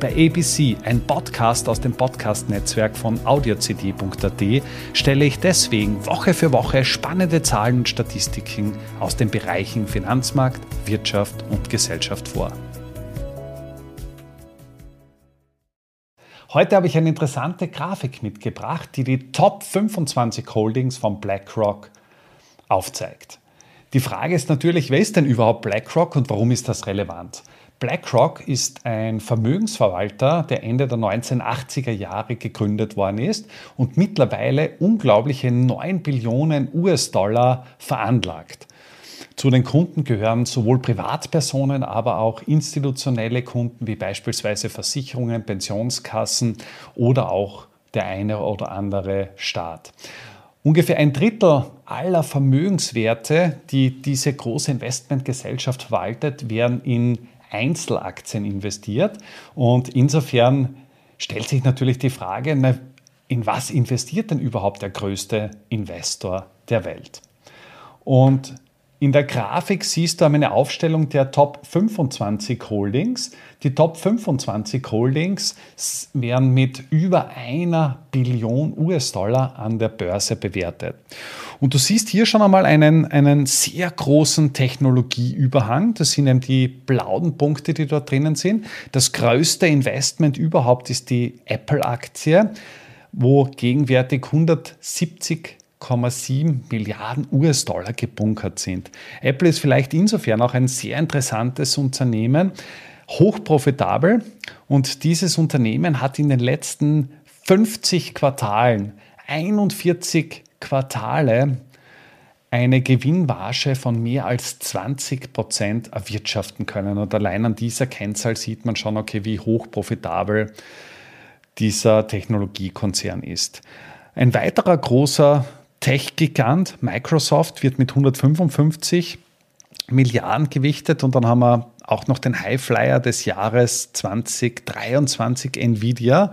Bei ABC, ein Podcast aus dem Podcast-Netzwerk von audiocd.at, stelle ich deswegen Woche für Woche spannende Zahlen und Statistiken aus den Bereichen Finanzmarkt, Wirtschaft und Gesellschaft vor. Heute habe ich eine interessante Grafik mitgebracht, die die Top 25 Holdings von BlackRock aufzeigt. Die Frage ist natürlich, wer ist denn überhaupt BlackRock und warum ist das relevant? BlackRock ist ein Vermögensverwalter, der Ende der 1980er Jahre gegründet worden ist und mittlerweile unglaubliche 9 Billionen US-Dollar veranlagt. Zu den Kunden gehören sowohl Privatpersonen, aber auch institutionelle Kunden wie beispielsweise Versicherungen, Pensionskassen oder auch der eine oder andere Staat. Ungefähr ein Drittel aller Vermögenswerte, die diese große Investmentgesellschaft verwaltet, werden in Einzelaktien investiert. Und insofern stellt sich natürlich die Frage, in was investiert denn überhaupt der größte Investor der Welt? Und in der Grafik siehst du eine Aufstellung der Top 25 Holdings. Die Top 25 Holdings werden mit über einer Billion US-Dollar an der Börse bewertet. Und du siehst hier schon einmal einen, einen sehr großen Technologieüberhang. Das sind eben die blauen Punkte, die dort drinnen sind. Das größte Investment überhaupt ist die Apple-Aktie, wo gegenwärtig 170 8,7 Milliarden US-Dollar gebunkert sind. Apple ist vielleicht insofern auch ein sehr interessantes Unternehmen, hochprofitabel und dieses Unternehmen hat in den letzten 50 Quartalen 41 Quartale eine Gewinnmarge von mehr als 20 Prozent erwirtschaften können. Und allein an dieser Kennzahl sieht man schon, okay, wie hoch profitabel dieser Technologiekonzern ist. Ein weiterer großer Tech-Gigant Microsoft wird mit 155 Milliarden gewichtet und dann haben wir auch noch den Highflyer des Jahres 2023 Nvidia,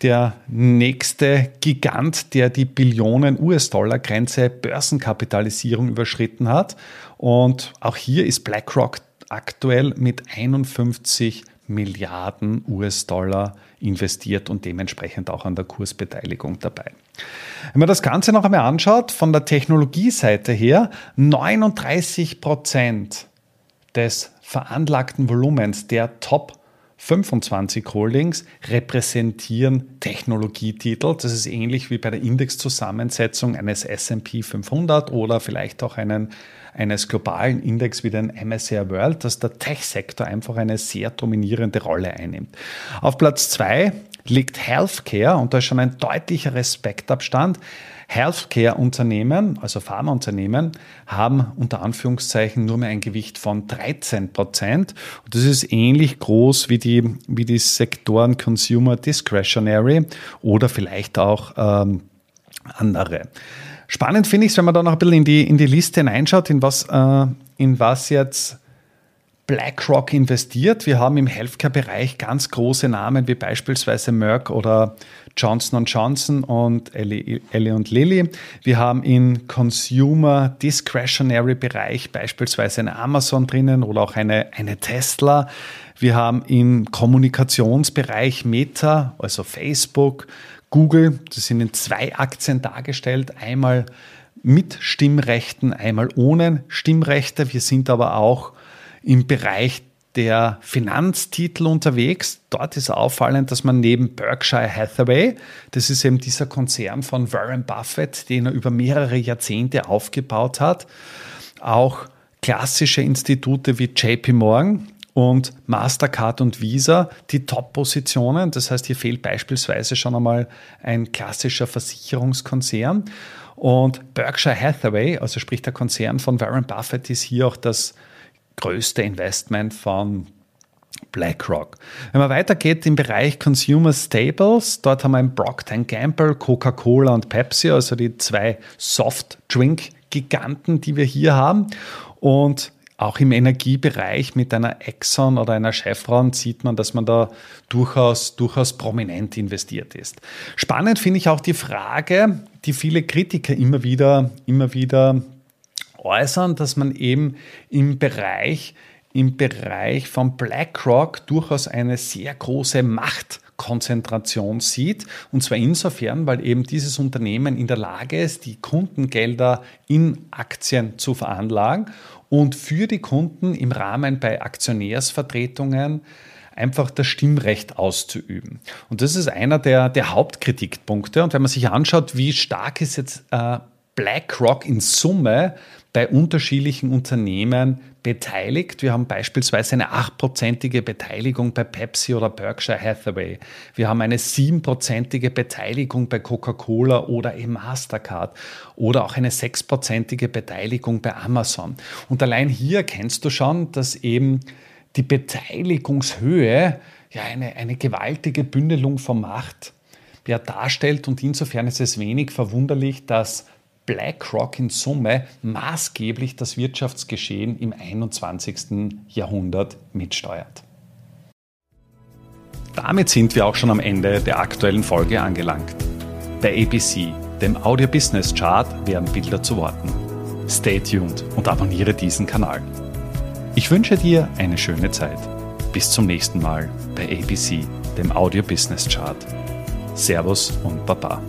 der nächste Gigant, der die Billionen US-Dollar-Grenze Börsenkapitalisierung überschritten hat. Und auch hier ist BlackRock aktuell mit 51 Milliarden US-Dollar investiert und dementsprechend auch an der Kursbeteiligung dabei. Wenn man das Ganze noch einmal anschaut, von der Technologieseite her, 39 Prozent des veranlagten Volumens der Top 25 Holdings repräsentieren Technologietitel. Das ist ähnlich wie bei der Indexzusammensetzung eines SP 500 oder vielleicht auch einen, eines globalen Index wie den MSCI World, dass der Tech-Sektor einfach eine sehr dominierende Rolle einnimmt. Auf Platz 2 liegt Healthcare und da ist schon ein deutlicher Respektabstand. Healthcare-Unternehmen, also Pharmaunternehmen, haben unter Anführungszeichen nur mehr ein Gewicht von 13 Prozent. Das ist ähnlich groß wie die, wie die Sektoren Consumer Discretionary oder vielleicht auch ähm, andere. Spannend finde ich es, wenn man da noch ein bisschen in die, in die Liste hineinschaut, in was, äh, in was jetzt BlackRock investiert. Wir haben im Healthcare-Bereich ganz große Namen wie beispielsweise Merck oder Johnson Johnson und Ellie, Ellie und Lilly. Wir haben im Consumer Discretionary Bereich beispielsweise eine Amazon drinnen oder auch eine, eine Tesla. Wir haben im Kommunikationsbereich Meta, also Facebook, Google. Das sind in zwei Aktien dargestellt. Einmal mit Stimmrechten, einmal ohne Stimmrechte. Wir sind aber auch im Bereich der Finanztitel unterwegs. Dort ist auffallend, dass man neben Berkshire Hathaway, das ist eben dieser Konzern von Warren Buffett, den er über mehrere Jahrzehnte aufgebaut hat, auch klassische Institute wie JP Morgan und Mastercard und Visa die Top-Positionen. Das heißt, hier fehlt beispielsweise schon einmal ein klassischer Versicherungskonzern. Und Berkshire Hathaway, also sprich der Konzern von Warren Buffett, ist hier auch das größte Investment von BlackRock. Wenn man weitergeht im Bereich Consumer Staples, dort haben wir ein Procter Gamble, Coca-Cola und Pepsi, also die zwei Soft-Drink-Giganten, die wir hier haben. Und auch im Energiebereich mit einer Exxon oder einer Chevron sieht man, dass man da durchaus, durchaus prominent investiert ist. Spannend finde ich auch die Frage, die viele Kritiker immer wieder, immer wieder äußern, dass man eben im Bereich, im Bereich von BlackRock durchaus eine sehr große Macht Konzentration sieht. Und zwar insofern, weil eben dieses Unternehmen in der Lage ist, die Kundengelder in Aktien zu veranlagen und für die Kunden im Rahmen bei Aktionärsvertretungen einfach das Stimmrecht auszuüben. Und das ist einer der, der Hauptkritikpunkte. Und wenn man sich anschaut, wie stark ist jetzt äh, BlackRock in Summe bei unterschiedlichen Unternehmen beteiligt. Wir haben beispielsweise eine achtprozentige Beteiligung bei Pepsi oder Berkshire Hathaway. Wir haben eine siebenprozentige Beteiligung bei Coca-Cola oder eben Mastercard oder auch eine sechsprozentige Beteiligung bei Amazon. Und allein hier kennst du schon, dass eben die Beteiligungshöhe ja eine, eine gewaltige Bündelung von Macht ja, darstellt und insofern ist es wenig verwunderlich, dass BlackRock in Summe maßgeblich das Wirtschaftsgeschehen im 21. Jahrhundert mitsteuert. Damit sind wir auch schon am Ende der aktuellen Folge angelangt. Bei ABC, dem Audio Business Chart, werden Bilder zu Worten. Stay tuned und abonniere diesen Kanal. Ich wünsche dir eine schöne Zeit. Bis zum nächsten Mal bei ABC, dem Audio Business Chart. Servus und Baba.